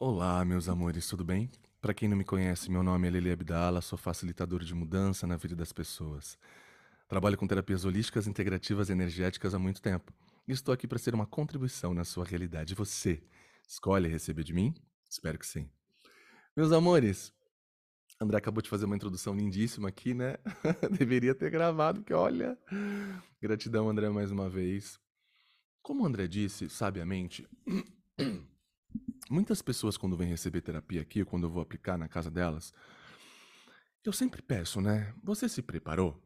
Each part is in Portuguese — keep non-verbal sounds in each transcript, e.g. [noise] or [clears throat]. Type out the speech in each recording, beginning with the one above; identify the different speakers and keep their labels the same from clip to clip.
Speaker 1: Olá, meus amores, tudo bem? Para quem não me conhece, meu nome é Lele Abdala, sou facilitador de mudança na vida das pessoas. Trabalho com terapias holísticas, integrativas e energéticas há muito tempo. E estou aqui para ser uma contribuição na sua realidade. Você escolhe receber de mim? Espero que sim. Meus amores, André acabou de fazer uma introdução lindíssima aqui, né? [laughs] Deveria ter gravado, porque olha. Gratidão, André, mais uma vez. Como o André disse, sabiamente, muitas pessoas, quando vêm receber terapia aqui, quando eu vou aplicar na casa delas, eu sempre peço, né? Você se preparou?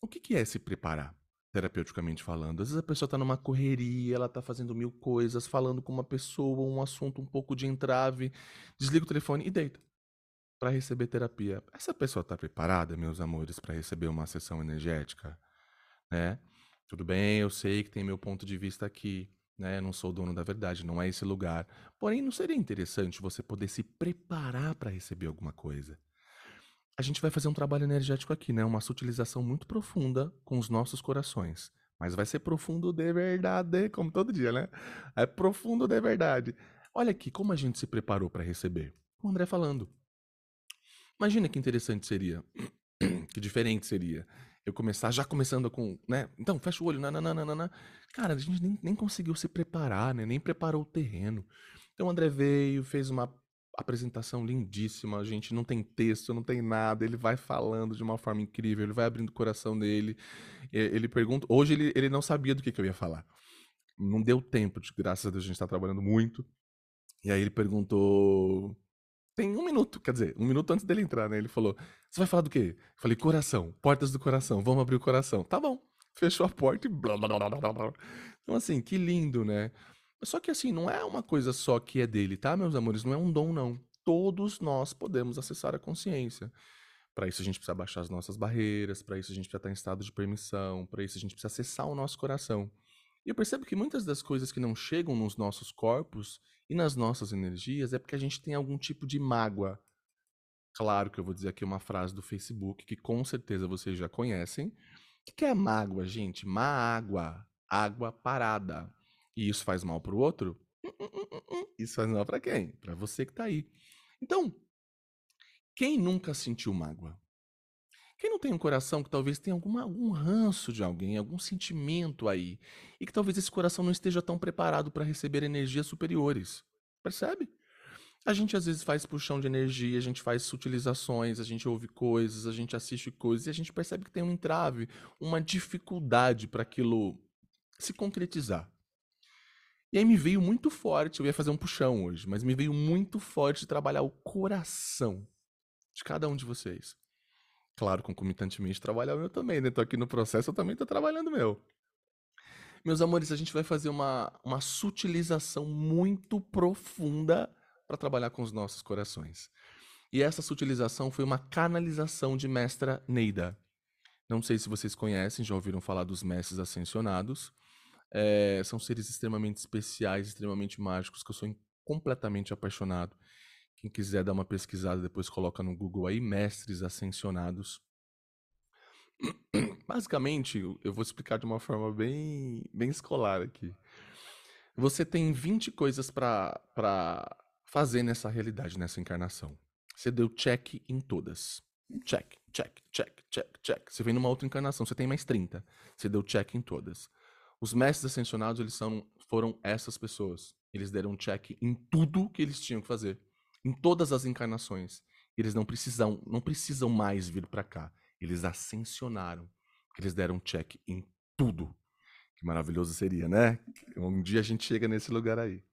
Speaker 1: O que, que é se preparar, terapeuticamente falando? Às vezes a pessoa tá numa correria, ela tá fazendo mil coisas, falando com uma pessoa, um assunto um pouco de entrave, desliga o telefone e deita para receber terapia. Essa pessoa está preparada, meus amores, para receber uma sessão energética? Né? Tudo bem, eu sei que tem meu ponto de vista aqui, né? Não sou dono da verdade, não é esse lugar. Porém, não seria interessante você poder se preparar para receber alguma coisa? A gente vai fazer um trabalho energético aqui, né? Uma sutilização muito profunda com os nossos corações. Mas vai ser profundo de verdade, como todo dia, né? É profundo de verdade. Olha aqui como a gente se preparou para receber. O André falando. Imagina que interessante seria, [clears throat] que diferente seria eu começar já começando com, né? Então, fecha o olho, nananana. Cara, a gente nem, nem conseguiu se preparar, né? Nem preparou o terreno. Então, o André veio, fez uma apresentação lindíssima. A gente não tem texto, não tem nada. Ele vai falando de uma forma incrível, ele vai abrindo o coração dele. Ele pergunta. Hoje ele, ele não sabia do que, que eu ia falar. Não deu tempo, de, graças a Deus, a gente está trabalhando muito. E aí ele perguntou tem um minuto, quer dizer, um minuto antes dele entrar, né? Ele falou: Você vai falar do quê? Eu falei: Coração, portas do coração, vamos abrir o coração. Tá bom. Fechou a porta e blá blá blá blá blá. Então, assim, que lindo, né? Só que, assim, não é uma coisa só que é dele, tá, meus amores? Não é um dom, não. Todos nós podemos acessar a consciência. Para isso, a gente precisa baixar as nossas barreiras, para isso, a gente precisa estar em estado de permissão, para isso, a gente precisa acessar o nosso coração. E eu percebo que muitas das coisas que não chegam nos nossos corpos e nas nossas energias é porque a gente tem algum tipo de mágoa. Claro que eu vou dizer aqui uma frase do Facebook que com certeza vocês já conhecem. O que é mágoa, gente? Mágoa. Água parada. E isso faz mal para o outro? Isso faz mal para quem? Para você que está aí. Então, quem nunca sentiu mágoa? Quem não tem um coração que talvez tenha alguma, algum ranço de alguém, algum sentimento aí, e que talvez esse coração não esteja tão preparado para receber energias superiores? Percebe? A gente às vezes faz puxão de energia, a gente faz sutilizações, a gente ouve coisas, a gente assiste coisas e a gente percebe que tem um entrave, uma dificuldade para aquilo se concretizar. E aí me veio muito forte, eu ia fazer um puxão hoje, mas me veio muito forte trabalhar o coração de cada um de vocês. Claro, concomitantemente trabalhar o meu também, né? Tô aqui no processo, eu também tô trabalhando o meu. Meus amores, a gente vai fazer uma, uma sutilização muito profunda para trabalhar com os nossos corações. E essa sutilização foi uma canalização de mestra Neida. Não sei se vocês conhecem, já ouviram falar dos mestres ascensionados. É, são seres extremamente especiais, extremamente mágicos, que eu sou completamente apaixonado. Quem quiser dar uma pesquisada, depois coloca no Google aí, mestres ascensionados. [clears throat] Basicamente, eu vou explicar de uma forma bem, bem escolar aqui. Você tem 20 coisas para fazer nessa realidade, nessa encarnação. Você deu check em todas. Check, check, check, check, check. Você vem numa outra encarnação, você tem mais 30. Você deu check em todas. Os mestres ascensionados, eles são, foram essas pessoas. Eles deram check em tudo que eles tinham que fazer em todas as encarnações. Eles não precisam, não precisam mais vir para cá. Eles ascensionaram. Eles deram check em tudo. Que maravilhoso seria, né? Um dia a gente chega nesse lugar aí.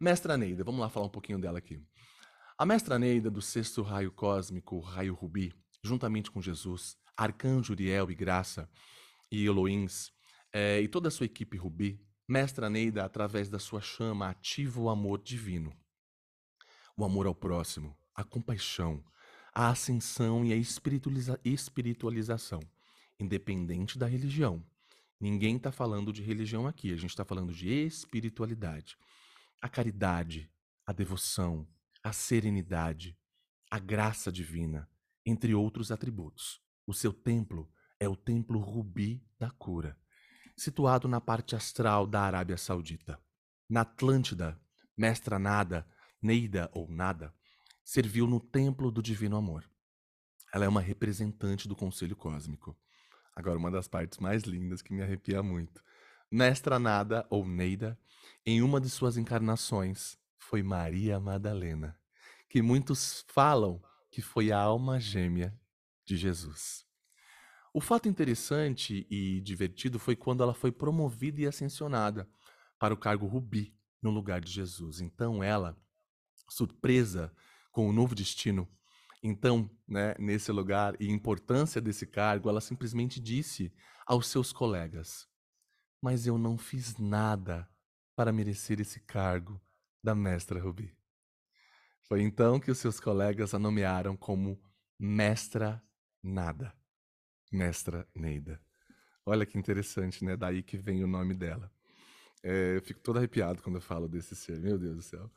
Speaker 1: Mestra Neida, vamos lá falar um pouquinho dela aqui. A mestra Neida, do sexto raio cósmico, raio rubi, juntamente com Jesus, Arcanjo Uriel e Graça, e Eloins, é, e toda a sua equipe rubi, mestra Neida, através da sua chama, ativa o amor divino o amor ao próximo, a compaixão, a ascensão e a espiritualiza espiritualização, independente da religião. Ninguém está falando de religião aqui, a gente está falando de espiritualidade. A caridade, a devoção, a serenidade, a graça divina, entre outros atributos. O seu templo é o Templo Rubi da Cura, situado na parte astral da Arábia Saudita. Na Atlântida, Mestra Nada Neida ou Nada, serviu no templo do divino amor. Ela é uma representante do conselho cósmico. Agora, uma das partes mais lindas que me arrepia muito. Mestra Nada ou Neida, em uma de suas encarnações, foi Maria Madalena, que muitos falam que foi a alma gêmea de Jesus. O fato interessante e divertido foi quando ela foi promovida e ascensionada para o cargo Rubi no lugar de Jesus. Então ela, surpresa com o novo destino, então, né, nesse lugar e importância desse cargo, ela simplesmente disse aos seus colegas: Mas eu não fiz nada para merecer esse cargo da mestra Rubi. Foi então que os seus colegas a nomearam como Mestra Nada, Mestra Neida. Olha que interessante, né? Daí que vem o nome dela. É, eu fico todo arrepiado quando eu falo desse ser, meu Deus do céu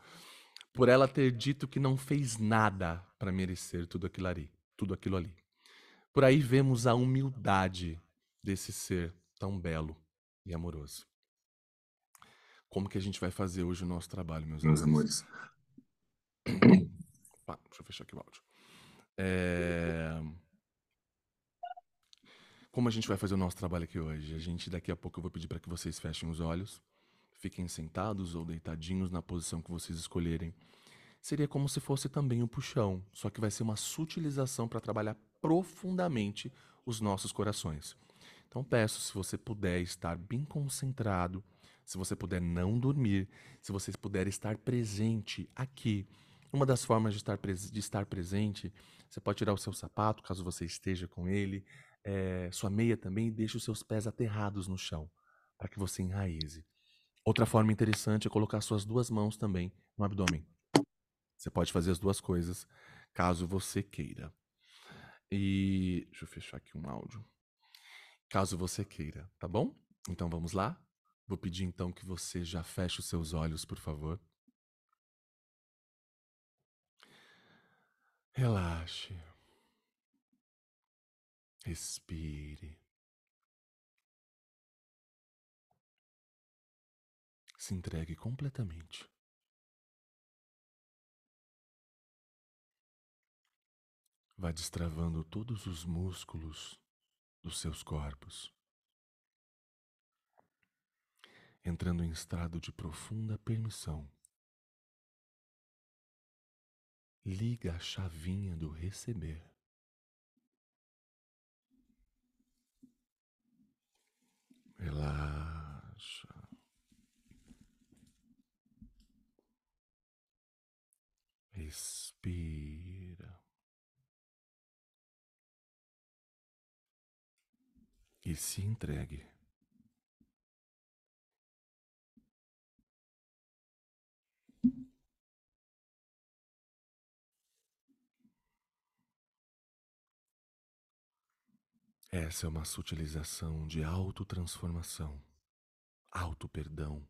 Speaker 1: por ela ter dito que não fez nada para merecer tudo aquilo ali, tudo aquilo ali. Por aí vemos a humildade desse ser tão belo e amoroso. Como que a gente vai fazer hoje o nosso trabalho, meus, meus amores? Opa, [coughs] deixa eu fechar aqui o áudio. É... Como a gente vai fazer o nosso trabalho aqui hoje? A gente daqui a pouco eu vou pedir para que vocês fechem os olhos. Fiquem sentados ou deitadinhos na posição que vocês escolherem. Seria como se fosse também um puxão, só que vai ser uma sutilização para trabalhar profundamente os nossos corações. Então peço, se você puder estar bem concentrado, se você puder não dormir, se você puder estar presente aqui. Uma das formas de estar, de estar presente, você pode tirar o seu sapato, caso você esteja com ele, é, sua meia também, e deixe os seus pés aterrados no chão, para que você enraize. Outra forma interessante é colocar suas duas mãos também no abdômen. Você pode fazer as duas coisas, caso você queira. E deixa eu fechar aqui um áudio. Caso você queira, tá bom? Então vamos lá? Vou pedir então que você já feche os seus olhos, por favor. Relaxe. Respire. Se entregue completamente. Vá destravando todos os músculos dos seus corpos, entrando em estado de profunda permissão. Liga a chavinha do receber. Relaxa. Respira. E se entregue. Essa é uma sutilização de autotransformação, auto-perdão,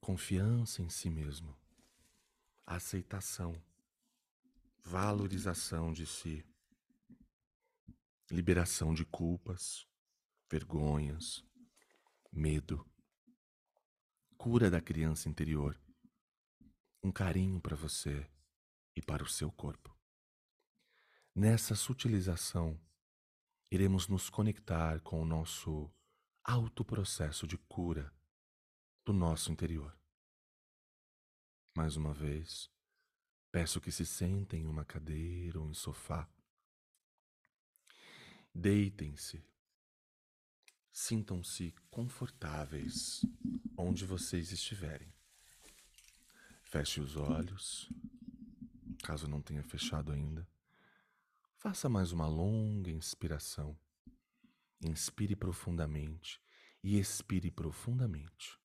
Speaker 1: confiança em si mesmo aceitação, valorização de si, liberação de culpas, vergonhas, medo, cura da criança interior, um carinho para você e para o seu corpo. Nessa sutilização, iremos nos conectar com o nosso alto processo de cura do nosso interior. Mais uma vez, peço que se sentem em uma cadeira ou em sofá. Deitem-se. Sintam-se confortáveis onde vocês estiverem. Feche os olhos, caso não tenha fechado ainda. Faça mais uma longa inspiração. Inspire profundamente e expire profundamente.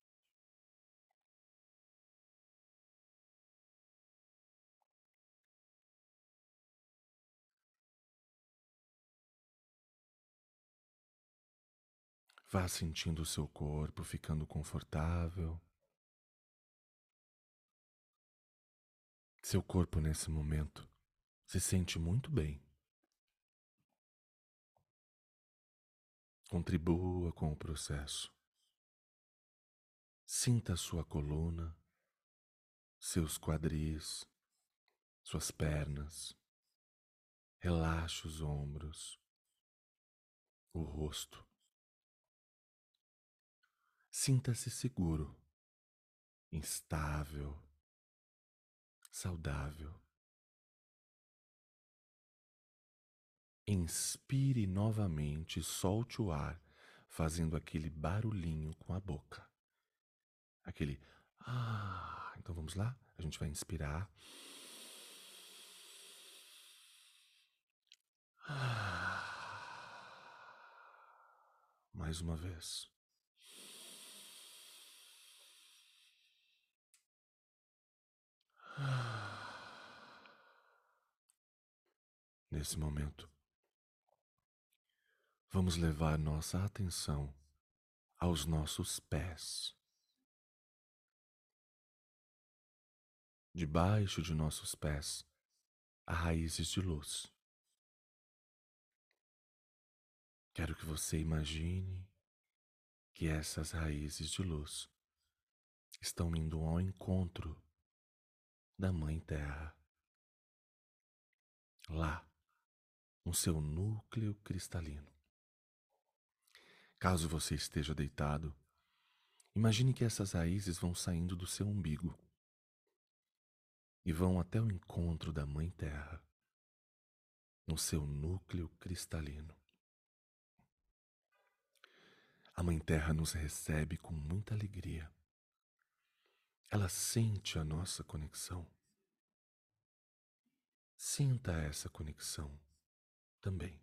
Speaker 1: Vá sentindo o seu corpo ficando confortável. Seu corpo nesse momento se sente muito bem. Contribua com o processo. Sinta sua coluna, seus quadris, suas pernas. Relaxe os ombros, o rosto. Sinta-se seguro, instável, saudável. Inspire novamente e solte o ar, fazendo aquele barulhinho com a boca. Aquele ah. Então vamos lá? A gente vai inspirar. Mais uma vez. [sighs] Nesse momento, vamos levar nossa atenção aos nossos pés. Debaixo de nossos pés há raízes de luz. Quero que você imagine que essas raízes de luz estão indo ao encontro da Mãe Terra. Lá, no seu núcleo cristalino. Caso você esteja deitado, imagine que essas raízes vão saindo do seu umbigo e vão até o encontro da Mãe Terra, no seu núcleo cristalino. A Mãe Terra nos recebe com muita alegria. Ela sente a nossa conexão. Sinta essa conexão também.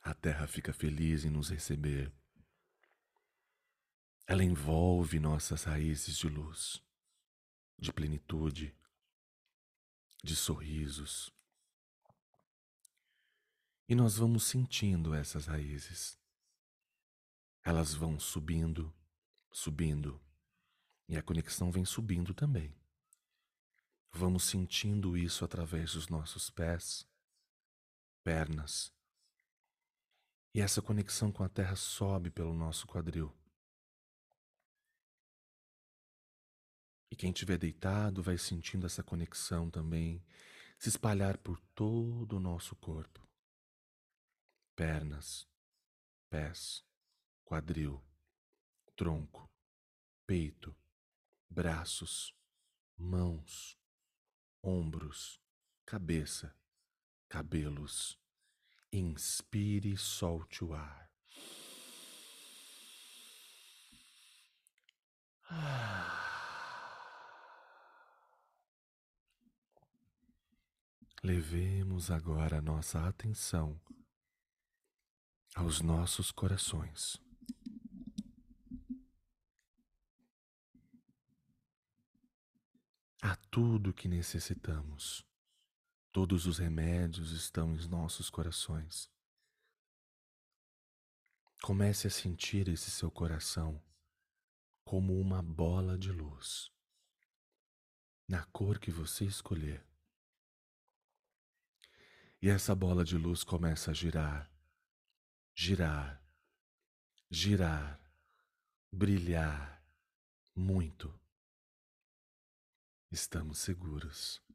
Speaker 1: A terra fica feliz em nos receber. Ela envolve nossas raízes de luz, de plenitude, de sorrisos. E nós vamos sentindo essas raízes. Elas vão subindo, subindo, e a conexão vem subindo também. Vamos sentindo isso através dos nossos pés, pernas, e essa conexão com a terra sobe pelo nosso quadril. E quem estiver deitado vai sentindo essa conexão também se espalhar por todo o nosso corpo. Pernas, pés, quadril, tronco, peito, braços, mãos, ombros, cabeça, cabelos Inspire e solte o ar. [sighs] Levemos agora nossa atenção aos nossos corações. A tudo que necessitamos. Todos os remédios estão em nossos corações. Comece a sentir esse seu coração como uma bola de luz, na cor que você escolher. E essa bola de luz começa a girar, girar, girar, brilhar muito. Estamos seguros.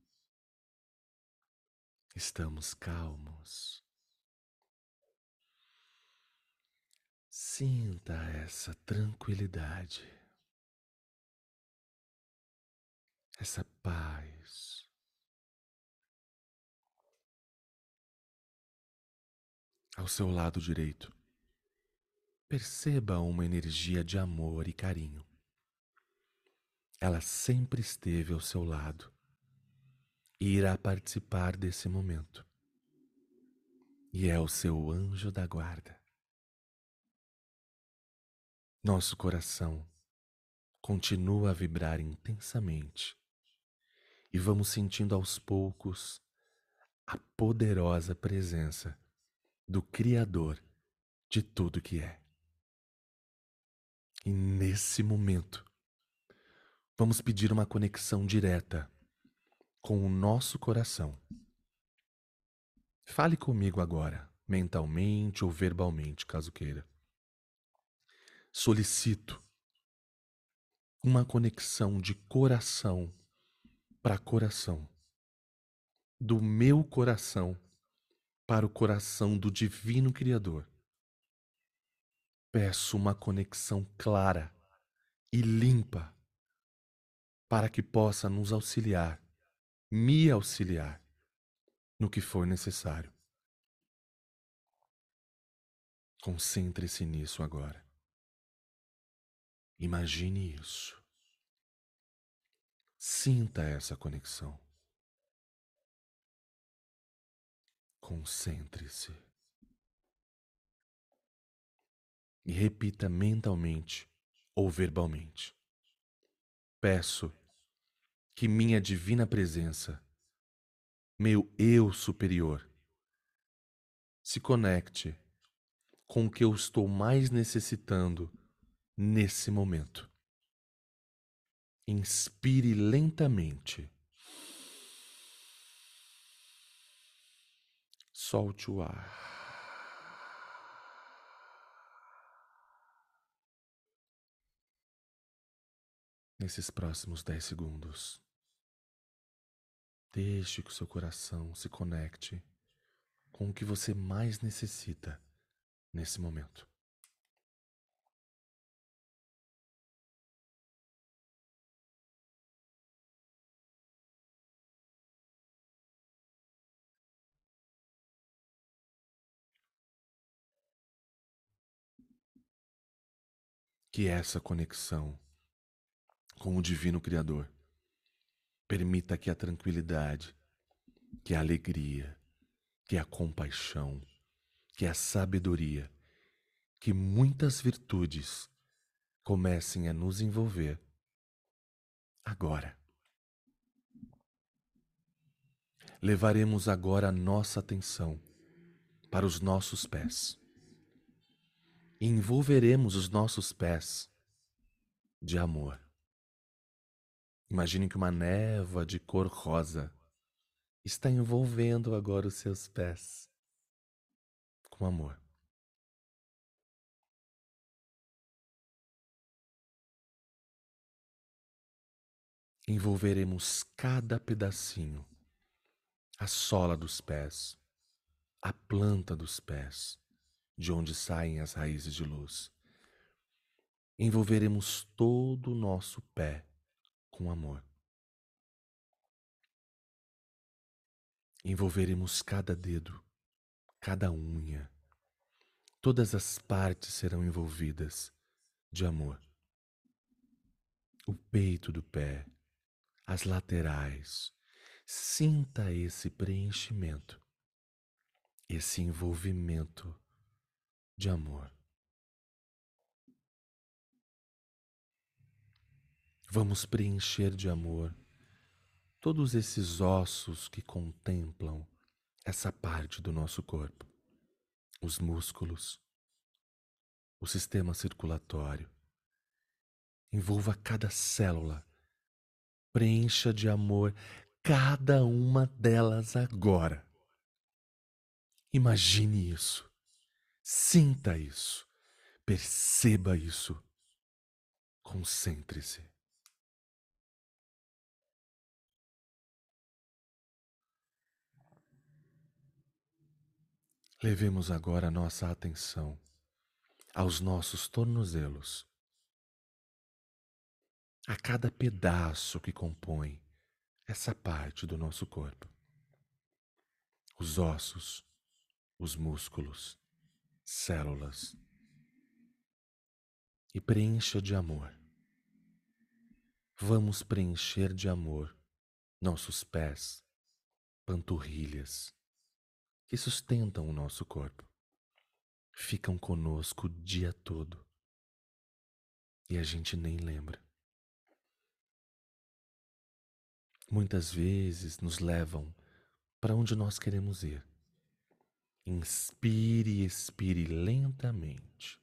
Speaker 1: Estamos calmos. Sinta essa tranquilidade, essa paz. Ao seu lado direito, perceba uma energia de amor e carinho. Ela sempre esteve ao seu lado e irá participar desse momento. E é o seu anjo da guarda. Nosso coração continua a vibrar intensamente e vamos sentindo aos poucos a poderosa presença do Criador de tudo que é. E nesse momento, vamos pedir uma conexão direta com o nosso coração. Fale comigo agora, mentalmente ou verbalmente, caso queira. Solicito uma conexão de coração para coração, do meu coração para o coração do Divino Criador. Peço uma conexão clara e limpa para que possa nos auxiliar, me auxiliar no que for necessário. Concentre-se nisso agora. Imagine isso. Sinta essa conexão. Concentre-se. E repita mentalmente ou verbalmente. Peço que minha divina presença, meu eu superior, se conecte com o que eu estou mais necessitando nesse momento. Inspire lentamente. Solte o ar. Nesses próximos dez segundos, deixe que o seu coração se conecte com o que você mais necessita nesse momento. Que essa conexão com o Divino Criador permita que a tranquilidade, que a alegria, que a compaixão, que a sabedoria, que muitas virtudes comecem a nos envolver agora. Levaremos agora a nossa atenção para os nossos pés envolveremos os nossos pés de amor. Imagine que uma névoa de cor rosa está envolvendo agora os seus pés com amor. Envolveremos cada pedacinho, a sola dos pés, a planta dos pés, de onde saem as raízes de luz. Envolveremos todo o nosso pé com amor. Envolveremos cada dedo, cada unha. Todas as partes serão envolvidas de amor. O peito do pé, as laterais. Sinta esse preenchimento, esse envolvimento de amor. Vamos preencher de amor todos esses ossos que contemplam essa parte do nosso corpo, os músculos, o sistema circulatório. Envolva cada célula, preencha de amor cada uma delas agora. Imagine isso. Sinta isso. Perceba isso. Concentre-se. Levemos agora nossa atenção aos nossos tornozelos, a cada pedaço que compõe essa parte do nosso corpo. Os ossos, os músculos, células e preencha de amor. Vamos preencher de amor nossos pés, panturrilhas, que sustentam o nosso corpo. Ficam conosco o dia todo e a gente nem lembra. Muitas vezes nos levam para onde nós queremos ir Inspire e expire lentamente.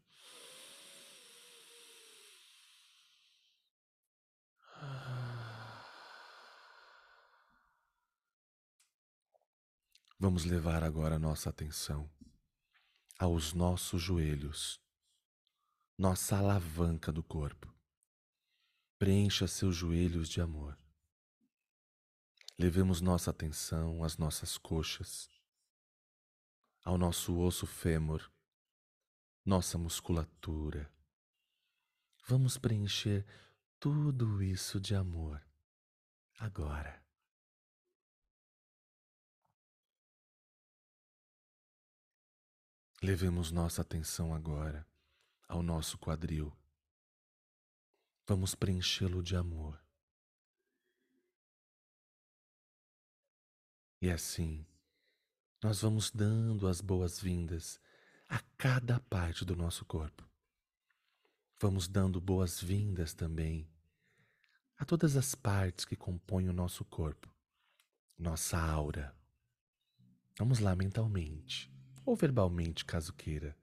Speaker 1: Vamos levar agora nossa atenção aos nossos joelhos, nossa alavanca do corpo. Preencha seus joelhos de amor. Levemos nossa atenção às nossas coxas, ao nosso osso fêmur, nossa musculatura. Vamos preencher tudo isso de amor agora. Levemos nossa atenção agora ao nosso quadril. Vamos preenchê-lo de amor. E assim, nós vamos dando as boas-vindas a cada parte do nosso corpo. Vamos dando boas-vindas também a todas as partes que compõem o nosso corpo, nossa aura. Vamos lá mentalmente ou verbalmente, caso queira,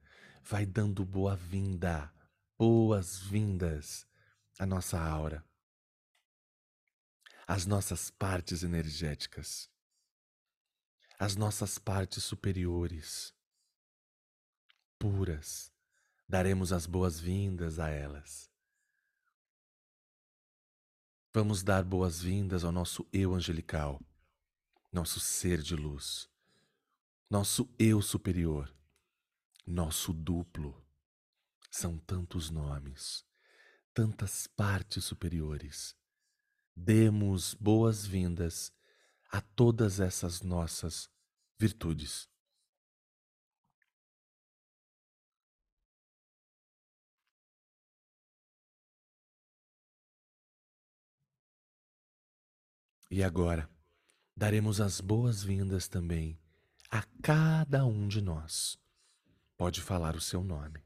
Speaker 1: vai dando boa-vinda, boas-vindas à nossa aura, às nossas partes energéticas, às nossas partes superiores, puras, daremos as boas-vindas a elas. Vamos dar boas-vindas ao nosso eu angelical, nosso ser de luz nosso eu superior, nosso duplo. São tantos nomes, tantas partes superiores. Demos boas-vindas a todas essas nossas virtudes. E agora, daremos as boas-vindas também a cada um de nós. Pode falar o seu nome.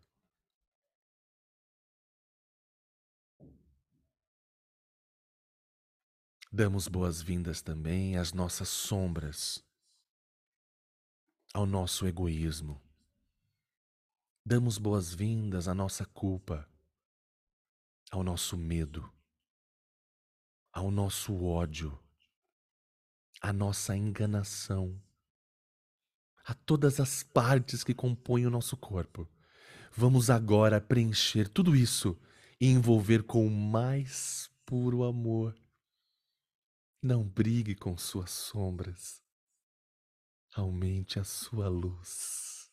Speaker 1: Damos boas-vindas também às nossas sombras, ao nosso egoísmo. Damos boas-vindas à nossa culpa, ao nosso medo, ao nosso ódio, à nossa enganação a todas as partes que compõem o nosso corpo. Vamos agora preencher tudo isso e envolver com o mais puro amor. Não brigue com suas sombras. Aumente a sua luz.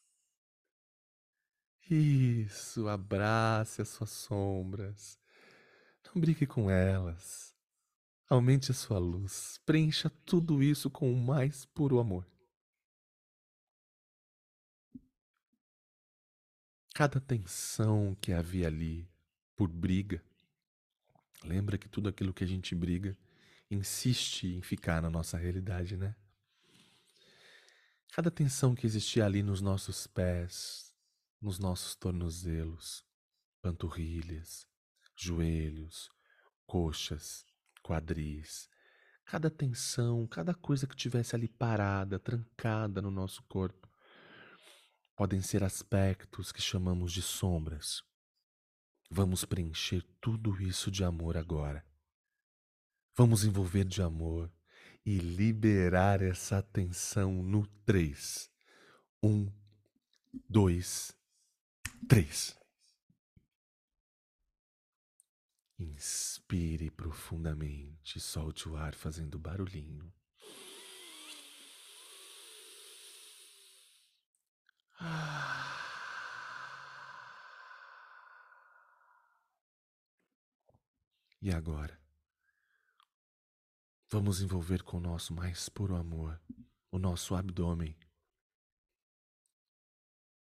Speaker 1: Isso, abrace as suas sombras. Não brigue com elas. Aumente a sua luz. Preencha tudo isso com o mais puro amor. Cada tensão que havia ali por briga. Lembra que tudo aquilo que a gente briga insiste em ficar na nossa realidade, né? Cada tensão que existia ali nos nossos pés, nos nossos tornozelos, panturrilhas, joelhos, coxas, quadris, cada tensão, cada coisa que tivesse ali parada, trancada no nosso corpo, podem ser aspectos que chamamos de sombras. Vamos preencher tudo isso de amor agora. Vamos envolver de amor e liberar essa atenção no três. Um, dois, três. Inspire profundamente, solte o ar fazendo barulhinho. [sighs] E agora? Vamos envolver com o nosso mais puro amor o nosso abdômen,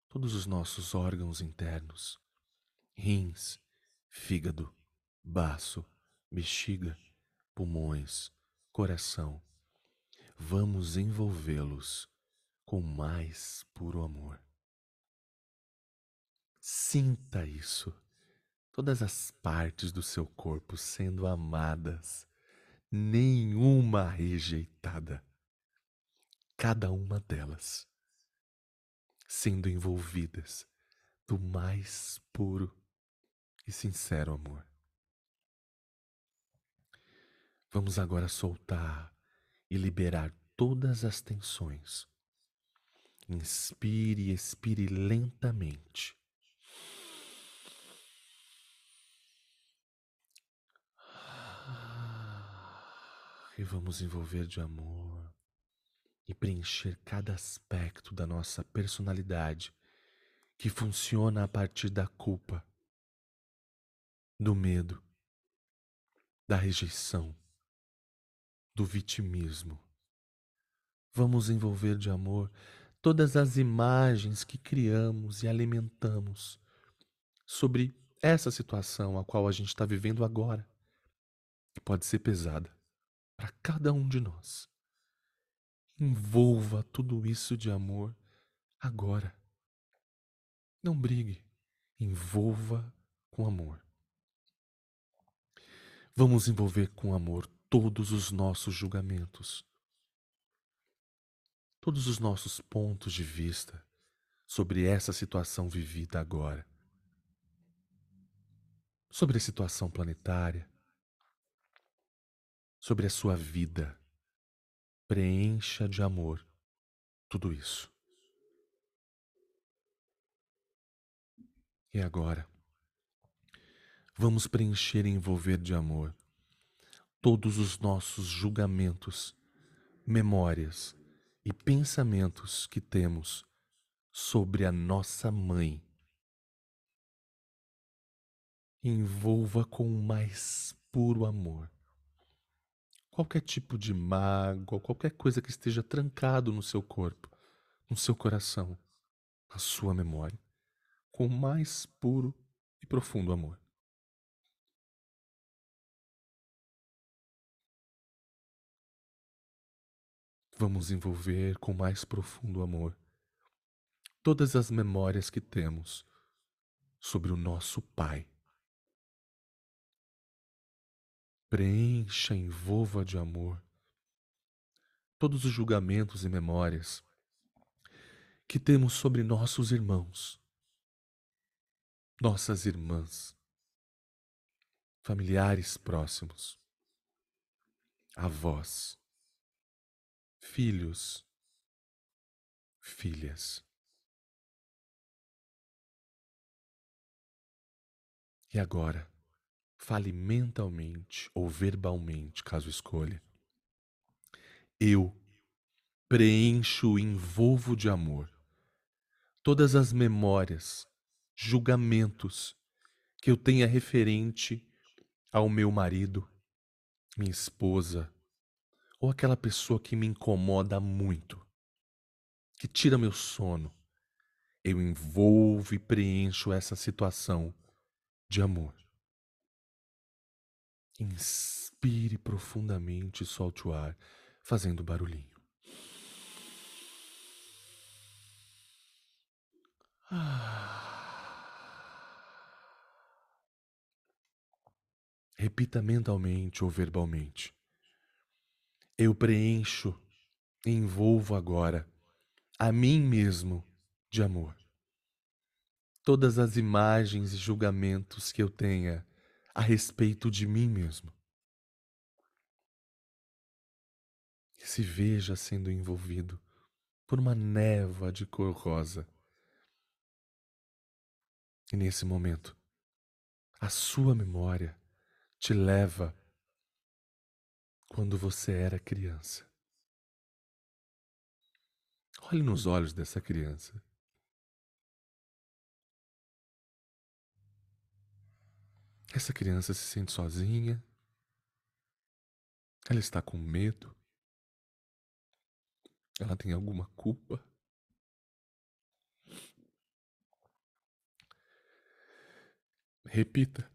Speaker 1: todos os nossos órgãos internos, rins, fígado, baço, bexiga, pulmões, coração. Vamos envolvê-los com mais puro amor. Sinta isso, todas as partes do seu corpo sendo amadas, nenhuma rejeitada, cada uma delas sendo envolvidas do mais puro e sincero amor. Vamos agora soltar e liberar todas as tensões. Inspire e expire lentamente. E vamos envolver de amor e preencher cada aspecto da nossa personalidade que funciona a partir da culpa, do medo, da rejeição, do vitimismo. Vamos envolver de amor todas as imagens que criamos e alimentamos sobre essa situação a qual a gente está vivendo agora, que pode ser pesada para cada um de nós. Envolva tudo isso de amor agora. Não brigue, envolva com amor. Vamos envolver com amor todos os nossos julgamentos, todos os nossos pontos de vista sobre essa situação vivida agora, sobre a situação planetária, sobre a sua vida. Preencha de amor tudo isso. E agora, vamos preencher e envolver de amor todos os nossos julgamentos, memórias e pensamentos que temos sobre a nossa mãe. Envolva com o mais puro amor. Qualquer tipo de mágoa, qualquer coisa que esteja trancado no seu corpo, no seu coração, na sua memória, com o mais puro e profundo amor. Vamos envolver com mais profundo amor todas as memórias que temos sobre o nosso Pai. Preencha, envolva de amor todos os julgamentos e memórias que temos sobre nossos irmãos, nossas irmãs, familiares próximos, avós filhos, filhas. E agora, fale mentalmente ou verbalmente, caso escolha. Eu preencho e envolvo de amor todas as memórias, julgamentos que eu tenha referente ao meu marido, minha esposa, ou aquela pessoa que me incomoda muito, que tira meu sono, eu envolvo e preencho essa situação de amor. Inspire profundamente e solte o ar, fazendo barulhinho. Repita mentalmente ou verbalmente. Eu preencho, envolvo agora a mim mesmo de amor. Todas as imagens e julgamentos que eu tenha a respeito de mim mesmo. Se veja sendo envolvido por uma névoa de cor rosa. E nesse momento, a sua memória te leva quando você era criança. Olhe nos olhos dessa criança. Essa criança se sente sozinha. Ela está com medo. Ela tem alguma culpa. Repita,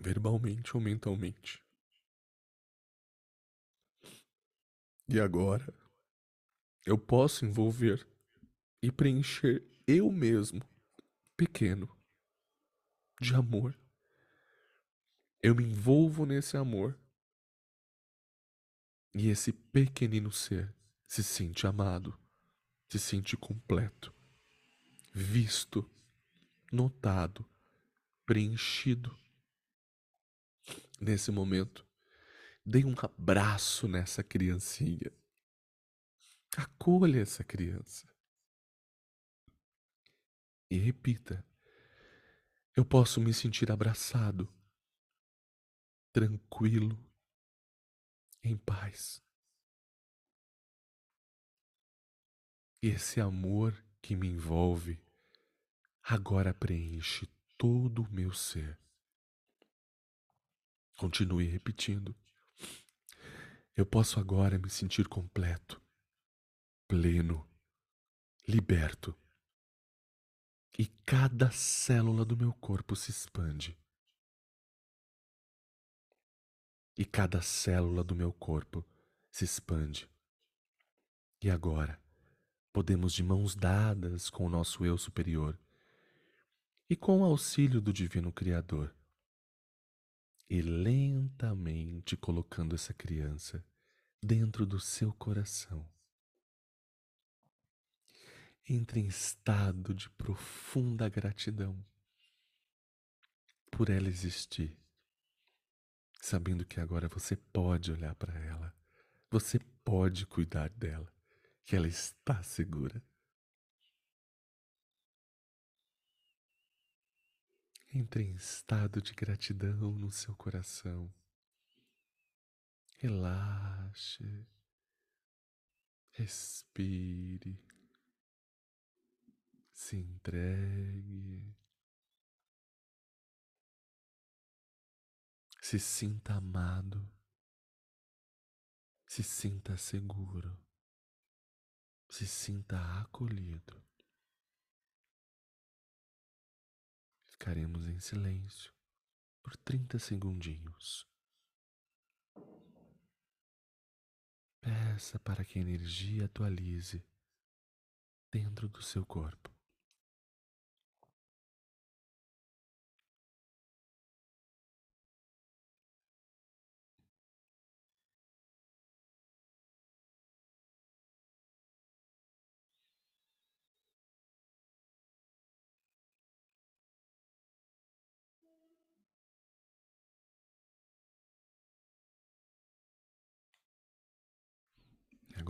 Speaker 1: verbalmente ou mentalmente. E agora eu posso envolver e preencher eu mesmo, pequeno, de amor. Eu me envolvo nesse amor. E esse pequenino ser se sente amado, se sente completo, visto, notado, preenchido. Nesse momento, dê um abraço nessa criancinha. Acolha essa criança. E repita: Eu posso me sentir abraçado, tranquilo, em paz. Esse amor que me envolve agora preenche todo o meu ser. Continue repetindo. Eu posso agora me sentir completo, pleno, liberto. E cada célula do meu corpo se expande. E cada célula do meu corpo se expande. E agora, podemos de mãos dadas com o nosso eu superior e com o auxílio do Divino Criador, e lentamente colocando essa criança dentro do seu coração. Entre em estado de profunda gratidão por ela existir, sabendo que agora você pode olhar para ela, você pode cuidar dela que ela está segura. Entre em estado de gratidão no seu coração. Relaxe. Respire. Se entregue. Se sinta amado. Se sinta seguro se sinta acolhido. Ficaremos em silêncio por 30 segundinhos. Peça para que a energia atualize dentro do seu corpo.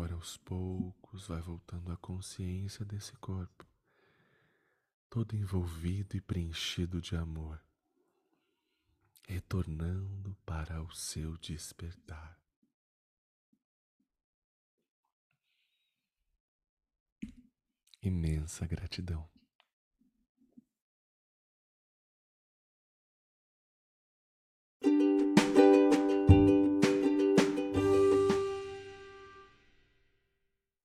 Speaker 1: Agora aos poucos vai voltando a consciência desse corpo, todo envolvido e preenchido de amor, retornando para o seu despertar. Imensa gratidão.